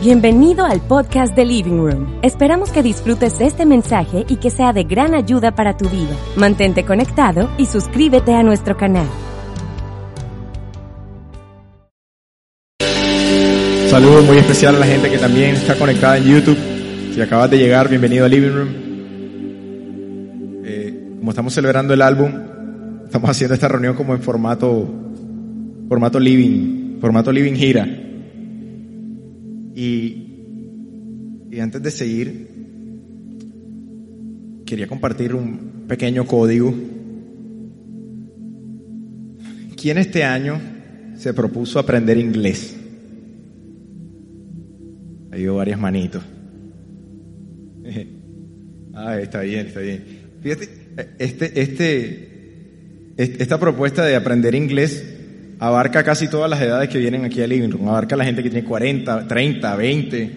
Bienvenido al podcast de Living Room. Esperamos que disfrutes este mensaje y que sea de gran ayuda para tu vida. Mantente conectado y suscríbete a nuestro canal. Saludos muy especial a la gente que también está conectada en YouTube. Si acabas de llegar, bienvenido a Living Room. Eh, como estamos celebrando el álbum, estamos haciendo esta reunión como en formato, formato Living, formato Living Gira. Y, y antes de seguir, quería compartir un pequeño código. ¿Quién este año se propuso aprender inglés? Ha habido varias manitos. Ah, está bien, está bien. Fíjate, este, este, esta propuesta de aprender inglés abarca casi todas las edades que vienen aquí a Living Room, abarca la gente que tiene 40, 30, 20.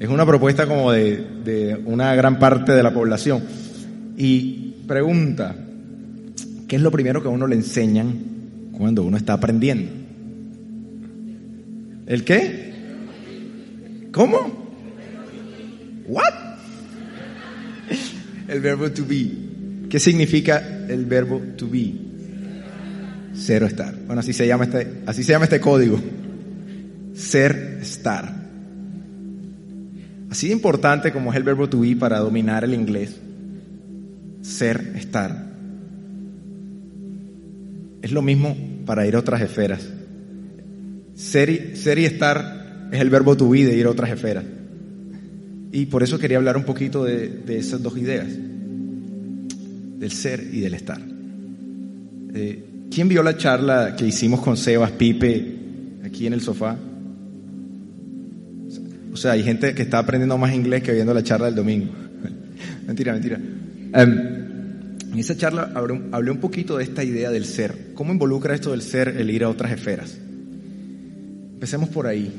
Es una propuesta como de, de una gran parte de la población. Y pregunta, ¿qué es lo primero que a uno le enseñan cuando uno está aprendiendo? ¿El qué? ¿Cómo? ¿What? El verbo to be. ¿Qué significa el verbo to be? Cero estar. Bueno, así se llama este, así se llama este código. Ser estar. Así importante como es el verbo to be para dominar el inglés. Ser estar. Es lo mismo para ir a otras esferas. Ser y, ser y estar es el verbo to be de ir a otras esferas. Y por eso quería hablar un poquito de, de esas dos ideas. Del ser y del estar. Eh, ¿Quién vio la charla que hicimos con Sebas Pipe aquí en el sofá? O sea, hay gente que está aprendiendo más inglés que viendo la charla del domingo. mentira, mentira. Um, en esa charla hablé un poquito de esta idea del ser. ¿Cómo involucra esto del ser el ir a otras esferas? Empecemos por ahí.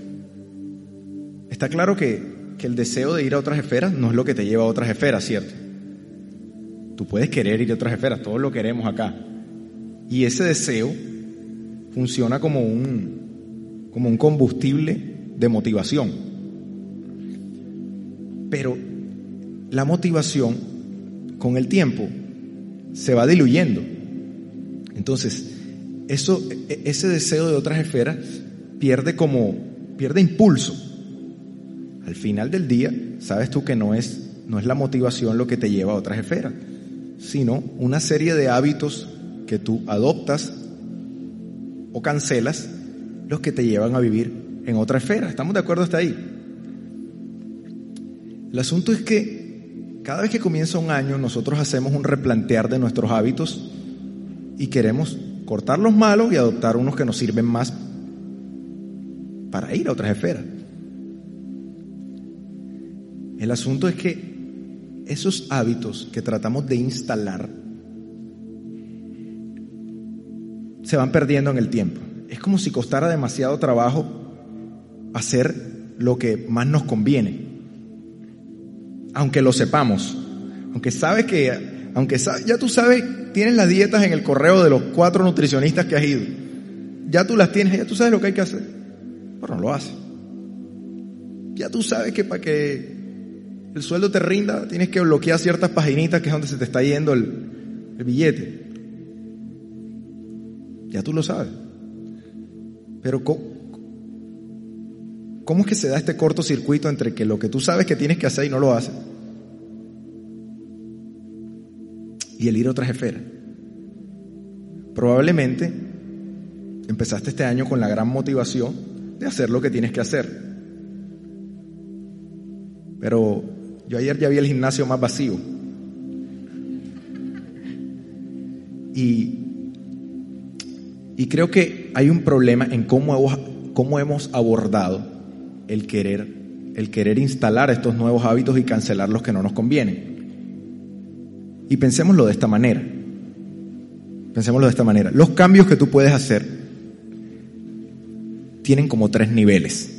Está claro que, que el deseo de ir a otras esferas no es lo que te lleva a otras esferas, ¿cierto? Tú puedes querer ir a otras esferas, todos lo queremos acá. Y ese deseo funciona como un, como un combustible de motivación. Pero la motivación con el tiempo se va diluyendo. Entonces, eso, ese deseo de otras esferas pierde como, pierde impulso. Al final del día, sabes tú que no es, no es la motivación lo que te lleva a otras esferas, sino una serie de hábitos que tú adoptas o cancelas los que te llevan a vivir en otra esfera. ¿Estamos de acuerdo hasta ahí? El asunto es que cada vez que comienza un año nosotros hacemos un replantear de nuestros hábitos y queremos cortar los malos y adoptar unos que nos sirven más para ir a otras esferas. El asunto es que esos hábitos que tratamos de instalar se van perdiendo en el tiempo. Es como si costara demasiado trabajo hacer lo que más nos conviene. Aunque lo sepamos. Aunque sabes que, aunque ya tú sabes, tienes las dietas en el correo de los cuatro nutricionistas que has ido. Ya tú las tienes, ya tú sabes lo que hay que hacer. Pero no lo haces. Ya tú sabes que para que el sueldo te rinda, tienes que bloquear ciertas paginitas que es donde se te está yendo el, el billete. Ya tú lo sabes. Pero ¿cómo, ¿cómo es que se da este cortocircuito entre que lo que tú sabes que tienes que hacer y no lo haces? Y el ir a otras esferas. Probablemente empezaste este año con la gran motivación de hacer lo que tienes que hacer. Pero yo ayer ya vi el gimnasio más vacío. Y y creo que hay un problema en cómo hemos, cómo hemos abordado el querer, el querer instalar estos nuevos hábitos y cancelar los que no nos convienen. Y pensémoslo de esta manera. Pensémoslo de esta manera. Los cambios que tú puedes hacer tienen como tres niveles.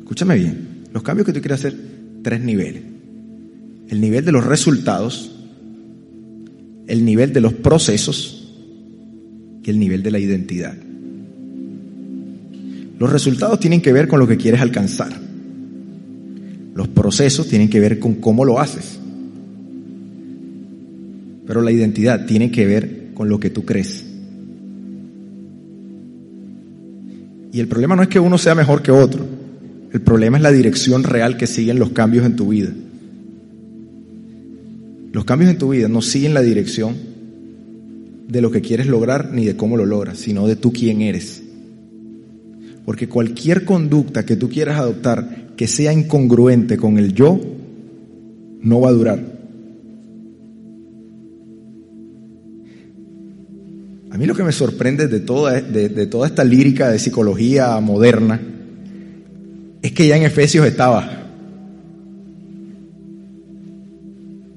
Escúchame bien. Los cambios que tú quieres hacer, tres niveles. El nivel de los resultados, el nivel de los procesos el nivel de la identidad. Los resultados tienen que ver con lo que quieres alcanzar. Los procesos tienen que ver con cómo lo haces. Pero la identidad tiene que ver con lo que tú crees. Y el problema no es que uno sea mejor que otro. El problema es la dirección real que siguen los cambios en tu vida. Los cambios en tu vida no siguen la dirección de lo que quieres lograr ni de cómo lo logras, sino de tú quién eres. Porque cualquier conducta que tú quieras adoptar que sea incongruente con el yo, no va a durar. A mí lo que me sorprende de toda, de, toda esta lírica de psicología moderna es que ya en Efesios estaba.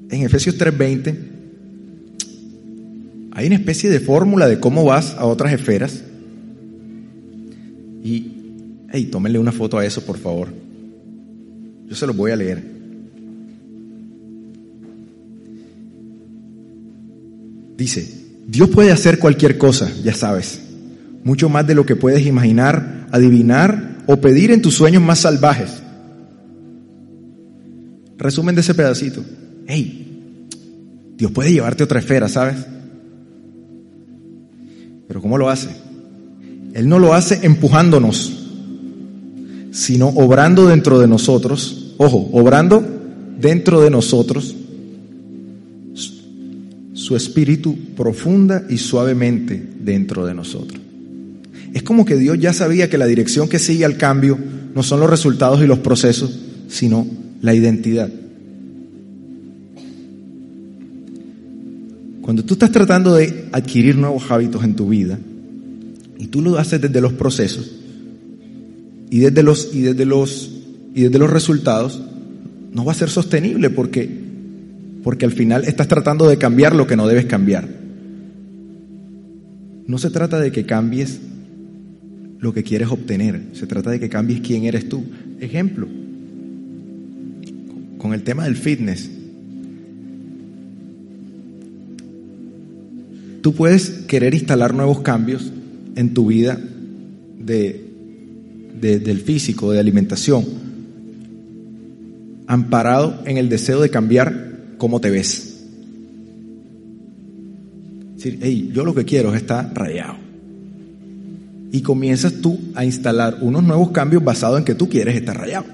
En Efesios 3:20 hay una especie de fórmula de cómo vas a otras esferas. Y, hey, tómenle una foto a eso, por favor. Yo se los voy a leer. Dice, Dios puede hacer cualquier cosa, ya sabes, mucho más de lo que puedes imaginar, adivinar o pedir en tus sueños más salvajes. Resumen de ese pedacito. Hey, Dios puede llevarte a otra esfera, ¿sabes? Pero ¿cómo lo hace? Él no lo hace empujándonos, sino obrando dentro de nosotros. Ojo, obrando dentro de nosotros su espíritu profunda y suavemente dentro de nosotros. Es como que Dios ya sabía que la dirección que sigue al cambio no son los resultados y los procesos, sino la identidad. Cuando tú estás tratando de adquirir nuevos hábitos en tu vida y tú lo haces desde los procesos y desde los y desde los y desde los resultados, no va a ser sostenible porque porque al final estás tratando de cambiar lo que no debes cambiar. No se trata de que cambies lo que quieres obtener, se trata de que cambies quién eres tú. Ejemplo, con el tema del fitness. Tú puedes querer instalar nuevos cambios en tu vida de, del físico, de alimentación, amparado en el deseo de cambiar cómo te ves. Decir, hey, yo lo que quiero es estar rayado. Y comienzas tú a instalar unos nuevos cambios basados en que tú quieres estar rayado.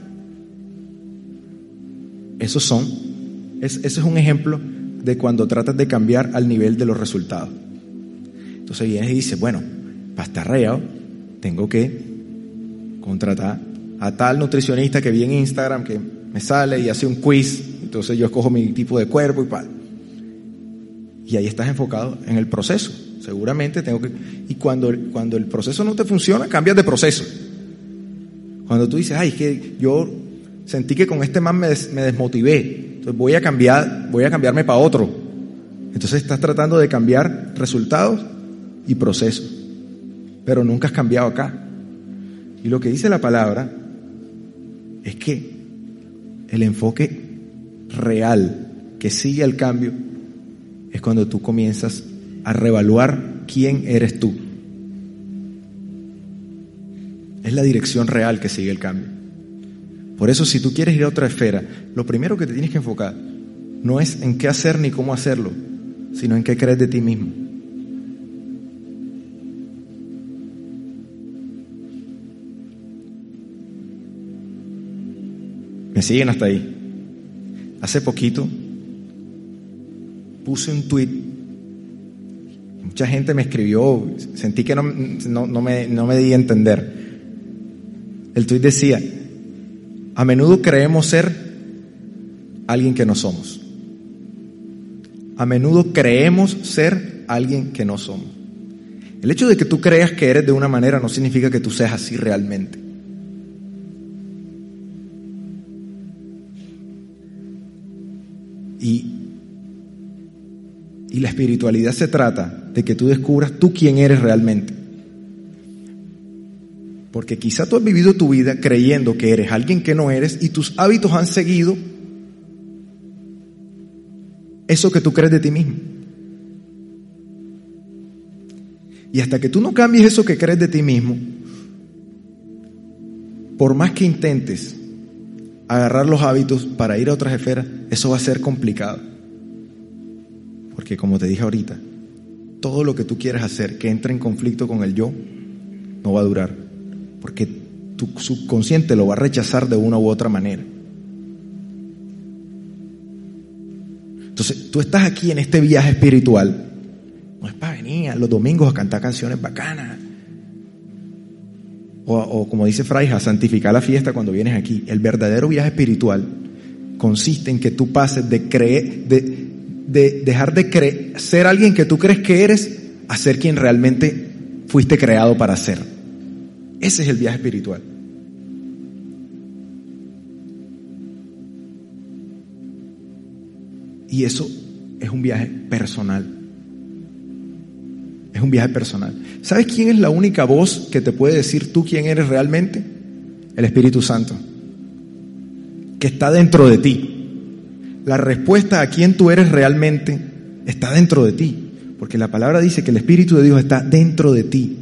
Esos son, es, ese es un ejemplo de cuando tratas de cambiar al nivel de los resultados. Entonces vienes y dices, bueno, para estar rayado, tengo que contratar a tal nutricionista que vi en Instagram que me sale y hace un quiz entonces yo escojo mi tipo de cuerpo y tal. Y ahí estás enfocado en el proceso. Seguramente tengo que... Y cuando, cuando el proceso no te funciona, cambias de proceso. Cuando tú dices, ay, es que yo sentí que con este man me, me desmotivé, voy a cambiar, voy a cambiarme para otro. Entonces estás tratando de cambiar resultados y procesos, pero nunca has cambiado acá. Y lo que dice la palabra es que el enfoque real que sigue el cambio es cuando tú comienzas a reevaluar quién eres tú. Es la dirección real que sigue el cambio. Por eso si tú quieres ir a otra esfera, lo primero que te tienes que enfocar no es en qué hacer ni cómo hacerlo, sino en qué crees de ti mismo. ¿Me siguen hasta ahí? Hace poquito puse un tweet, mucha gente me escribió, sentí que no, no, me, no me di a entender. El tweet decía, a menudo creemos ser alguien que no somos. A menudo creemos ser alguien que no somos. El hecho de que tú creas que eres de una manera no significa que tú seas así realmente. Y, y la espiritualidad se trata de que tú descubras tú quién eres realmente. Porque quizá tú has vivido tu vida creyendo que eres alguien que no eres y tus hábitos han seguido eso que tú crees de ti mismo. Y hasta que tú no cambies eso que crees de ti mismo, por más que intentes agarrar los hábitos para ir a otras esferas, eso va a ser complicado. Porque como te dije ahorita, todo lo que tú quieras hacer que entre en conflicto con el yo, no va a durar. Porque tu subconsciente lo va a rechazar de una u otra manera. Entonces, tú estás aquí en este viaje espiritual. No es para venir los domingos a cantar canciones bacanas. O, como dice Fraija, santificar la fiesta cuando vienes aquí. El verdadero viaje espiritual consiste en que tú pases de creer, de, de dejar de creer, ser alguien que tú crees que eres, a ser quien realmente fuiste creado para ser. Ese es el viaje espiritual. Y eso es un viaje personal. Es un viaje personal. ¿Sabes quién es la única voz que te puede decir tú quién eres realmente? El Espíritu Santo, que está dentro de ti. La respuesta a quién tú eres realmente está dentro de ti, porque la palabra dice que el Espíritu de Dios está dentro de ti.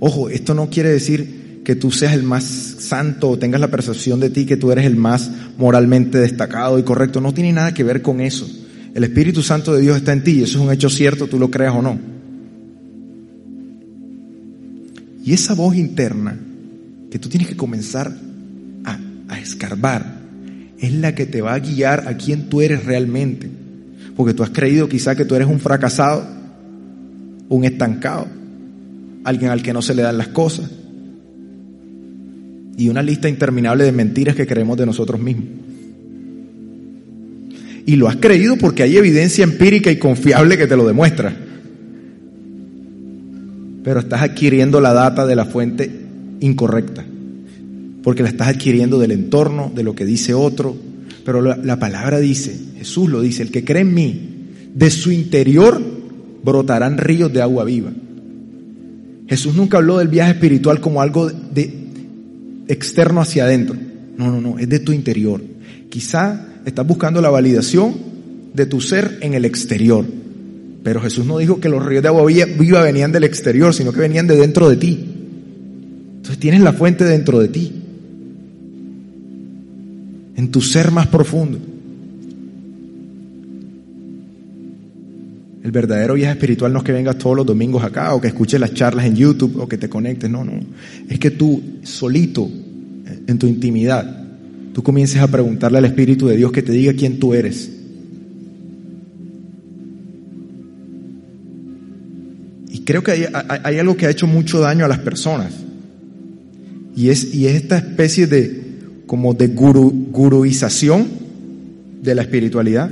Ojo, esto no quiere decir que tú seas el más santo o tengas la percepción de ti que tú eres el más moralmente destacado y correcto. No tiene nada que ver con eso. El Espíritu Santo de Dios está en ti y eso es un hecho cierto, tú lo creas o no. Y esa voz interna que tú tienes que comenzar a, escarbar es la que te va a guiar a quién tú eres realmente. Porque tú has creído quizá que tú eres un fracasado, un estancado, alguien al que no se le dan las cosas. Y una lista interminable de mentiras que creemos de nosotros mismos. Y lo has creído porque hay evidencia empírica y confiable que te lo demuestra. Pero estás adquiriendo la data de la fuente incorrecta. Porque la estás adquiriendo del entorno, de lo que dice otro. Pero la, palabra dice, Jesús lo dice, el que cree en mí, de su interior brotarán ríos de agua viva. Jesús nunca habló del viaje espiritual como algo de externo hacia adentro. No, no, no, es de tu interior. Quizá estás buscando la validación de tu ser en el exterior. Pero Jesús no dijo que los ríos de agua viva venían del exterior, sino que venían de dentro de ti. Entonces tienes la fuente dentro de ti, en tu ser más profundo. El verdadero viaje espiritual no es que vengas todos los domingos acá o que escuches las charlas en YouTube o que te conectes, no, no. Es que tú solito, en tu intimidad, tú comiences a preguntarle al Espíritu de Dios que te diga quién tú eres. Y creo que hay, algo que ha hecho mucho daño a las personas. Y es, y es esta especie de, como de guru, guruización de la espiritualidad,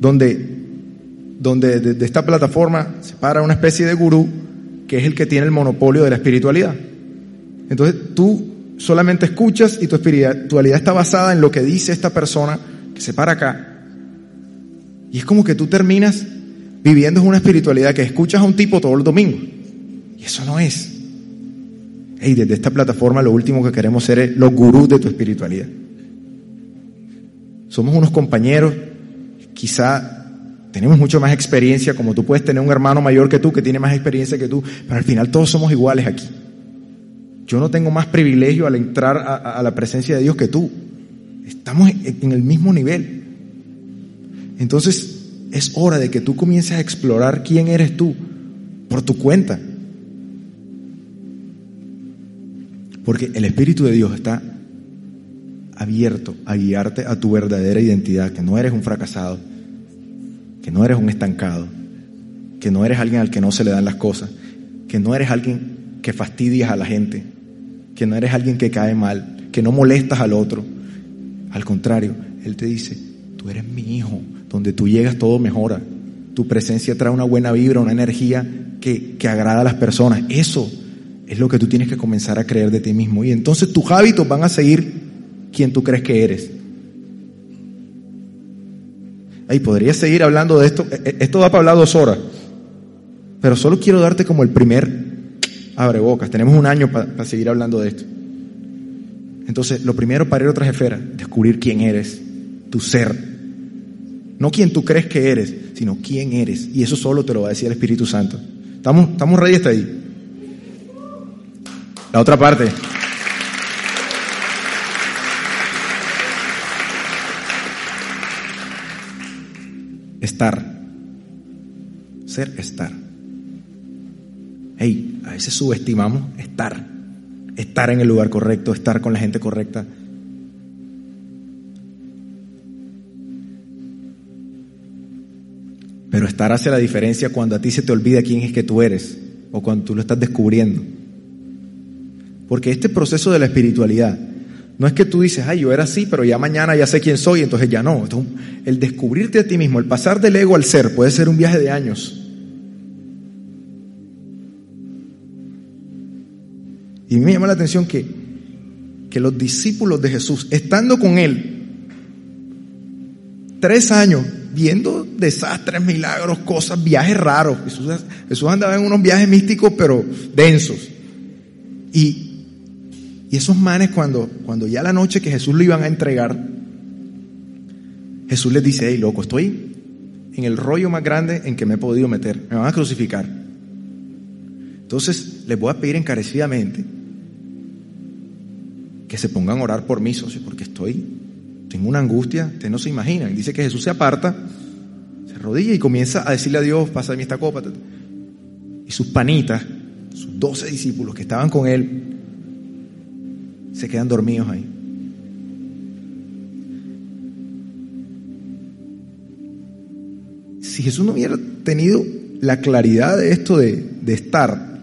donde, donde de, esta plataforma se para una especie de gurú que es el que tiene el monopolio de la espiritualidad. Entonces tú solamente escuchas y tu espiritualidad está basada en lo que dice esta persona que se para acá. Y es como que tú terminas viviendo una espiritualidad que escuchas a un tipo todo el domingo. Y eso no es. Y desde esta plataforma lo último que queremos ser es los gurús de tu espiritualidad. Somos unos compañeros, quizá tenemos mucho más experiencia, como tú puedes tener un hermano mayor que tú que tiene más experiencia que tú, pero al final todos somos iguales aquí. Yo no tengo más privilegio al entrar a, la presencia de Dios que tú. Estamos en el mismo nivel. Entonces es hora de que tú comiences a explorar quién eres tú por tu cuenta. Porque el Espíritu de Dios está abierto a guiarte a tu verdadera identidad, que no eres un fracasado, que no eres un estancado, que no eres alguien al que no se le dan las cosas, que no eres alguien que fastidias a la gente, que no eres alguien que cae mal, que no molestas al otro. Al contrario, Él te dice, tú eres mi hijo, donde tú llegas todo mejora. Tu presencia trae una buena vibra, una energía que, que agrada a las personas. Eso es lo que tú tienes que comenzar a creer de ti mismo. Y entonces tus hábitos van a seguir quien tú crees que eres. Ahí podría seguir hablando de esto. E, e, esto da para hablar dos horas. Pero solo quiero darte como el primer abre bocas. Tenemos un año para seguir hablando de esto. Entonces, lo primero para ir a otras esferas, descubrir quién eres, tu ser. No quién tú crees que eres, sino quién eres. Y eso solo te lo va a decir el Espíritu Santo. ¿Estamos, estamos ready hasta ahí? La otra parte. Estar. Ser estar. Hey, a veces subestimamos estar. Estar en el lugar correcto, estar con la gente correcta. Pero estar hace la diferencia cuando a ti se te olvida quién es que tú eres o cuando tú lo estás descubriendo. Porque este proceso de la espiritualidad no es que tú dices, ay, yo era así, pero ya mañana ya sé quién soy, entonces ya no. el descubrirte a ti mismo, el pasar del ego al ser, puede ser un viaje de años. Y me llama la atención que, que los discípulos de Jesús, estando con Él tres años, viendo desastres, milagros, cosas, viajes raros, Jesús, Jesús andaba en unos viajes místicos pero densos. Y y esos manes cuando, cuando ya la noche que Jesús lo iban a entregar, Jesús les dice, hey loco, estoy en el rollo más grande en que me he podido meter, me van a crucificar. Entonces les voy a pedir encarecidamente que se pongan a orar por mí, socio, porque estoy, tengo una angustia, ustedes no se imaginan. Dice que Jesús se aparta, se arrodilla y comienza a decirle a Dios, pásame esta copa. Y sus panitas, sus doce discípulos que estaban con él, se quedan dormidos ahí. Si Jesús no hubiera tenido la claridad de esto de, estar,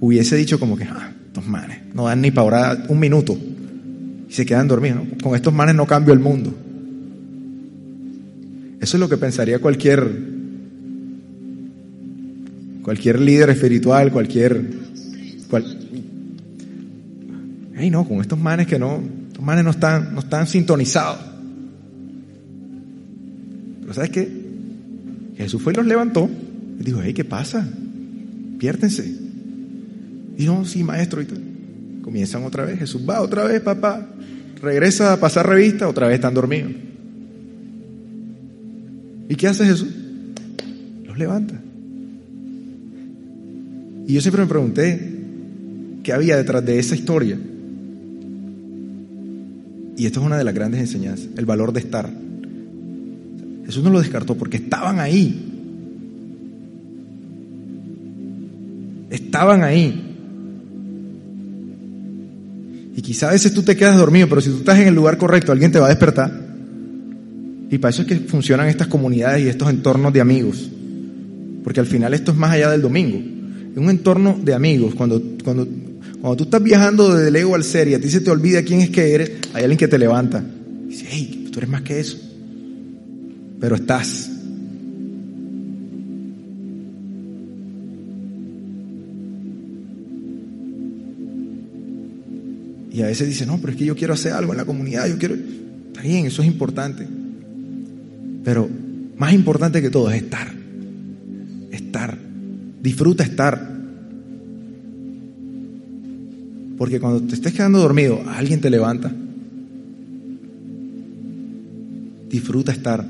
hubiese dicho como que, ah, estos manes, no dan ni para orar un minuto y se quedan dormidos. Con estos manes no cambio el mundo. Eso es lo que pensaría cualquier cualquier líder espiritual, cualquier Ay, no, con estos manes que no, estos manes no están, no están sintonizados. Pero ¿sabes qué? Jesús fue y los levantó. Y dijo, hey, ¿qué pasa? Piértense. Y no, sí, maestro. Y Comienzan otra vez. Jesús va otra vez, papá. Regresa a pasar revista, otra vez están dormidos. ¿Y qué hace Jesús? Los levanta. Y yo siempre me pregunté, ¿qué había detrás de esa historia? Y esto es una de las grandes enseñanzas, el valor de estar. Jesús no lo descartó porque estaban ahí. Estaban ahí. Y quizá a veces tú te quedas dormido, pero si tú estás en el lugar correcto, alguien te va a despertar. Y para eso es que funcionan estas comunidades y estos entornos de amigos. Porque al final esto es más allá del domingo. Es un entorno de amigos. Cuando, cuando cuando tú estás viajando desde el ego al ser y a ti se te olvida quién es que eres, hay alguien que te levanta. Y dice, hey, tú eres más que eso. Pero estás. Y a veces dice, no, pero es que yo quiero hacer algo en la comunidad, yo quiero... Está bien, eso es importante. Pero más importante que todo es estar. Estar. Disfruta estar. Porque cuando te estés quedando dormido, alguien te levanta. Disfruta estar.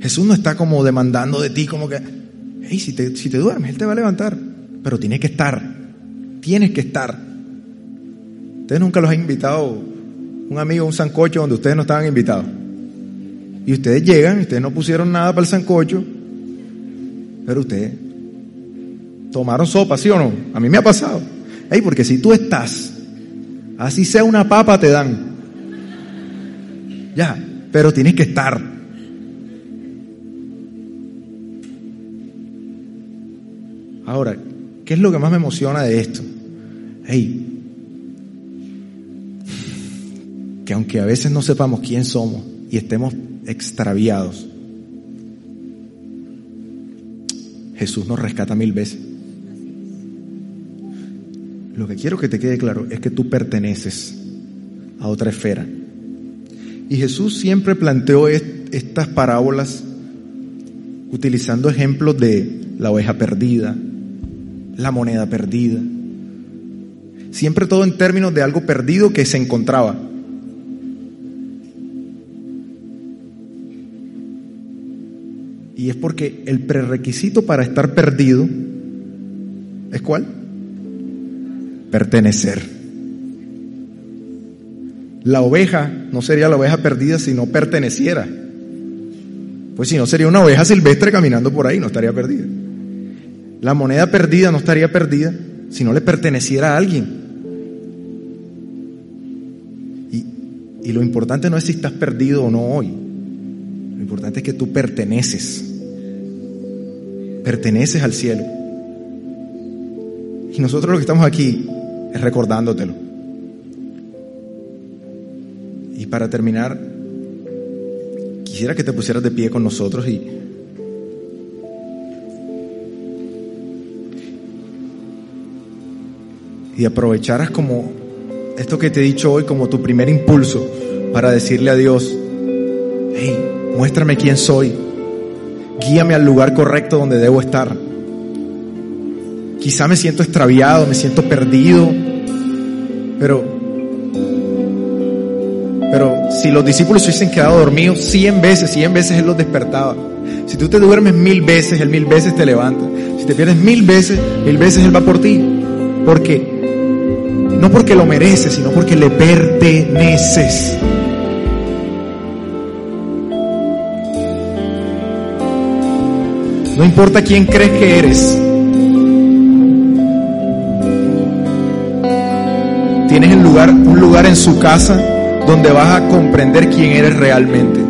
Jesús no está como demandando de ti, como que, hey, si te, si te duermes, Él te va a levantar. Pero tienes que estar. Tienes que estar. Ustedes nunca los han invitado, un amigo, un sancocho donde ustedes no estaban invitados. Y ustedes llegan, ustedes no pusieron nada para el sancocho, pero ustedes tomaron sopa, ¿sí o no? A mí me ha pasado porque si tú estás, así sea una papa te dan. Ya, pero tienes que estar. Ahora, ¿qué es lo que más me emociona de esto? Hey, que aunque a veces no sepamos quién somos y estemos extraviados, Jesús nos rescata mil veces. Lo que quiero que te quede claro es que tú perteneces a otra esfera. Y Jesús siempre planteó estas parábolas utilizando ejemplos de la oveja perdida, la moneda perdida. Siempre todo en términos de algo perdido que se encontraba. Y es porque el prerequisito para estar perdido es cuál? Pertenecer. La oveja no sería la oveja perdida si no perteneciera. Pues si no sería una oveja silvestre caminando por ahí, no estaría perdida. La moneda perdida no estaría perdida si no le perteneciera a alguien. Y, y lo importante no es si estás perdido o no hoy. Lo importante es que tú perteneces. Perteneces al cielo. Y nosotros lo que estamos aquí es recordándotelo. Y para terminar, quisiera que te pusieras de pie con nosotros y y aprovecharas como esto que te he dicho hoy como tu primer impulso para decirle a Dios, hey, muéstrame quién soy, guíame al lugar correcto donde debo estar. Quizá me siento extraviado, me siento perdido, pero, pero si los discípulos se hubiesen quedado dormidos cien veces, cien veces Él los despertaba. Si tú te duermes mil veces, Él mil veces te levanta. Si te pierdes mil veces, mil veces Él va por ti. Porque no porque lo mereces, sino porque le perteneces. No importa quién crees que eres. Tienes el lugar, un lugar en su casa donde vas a comprender quién eres realmente.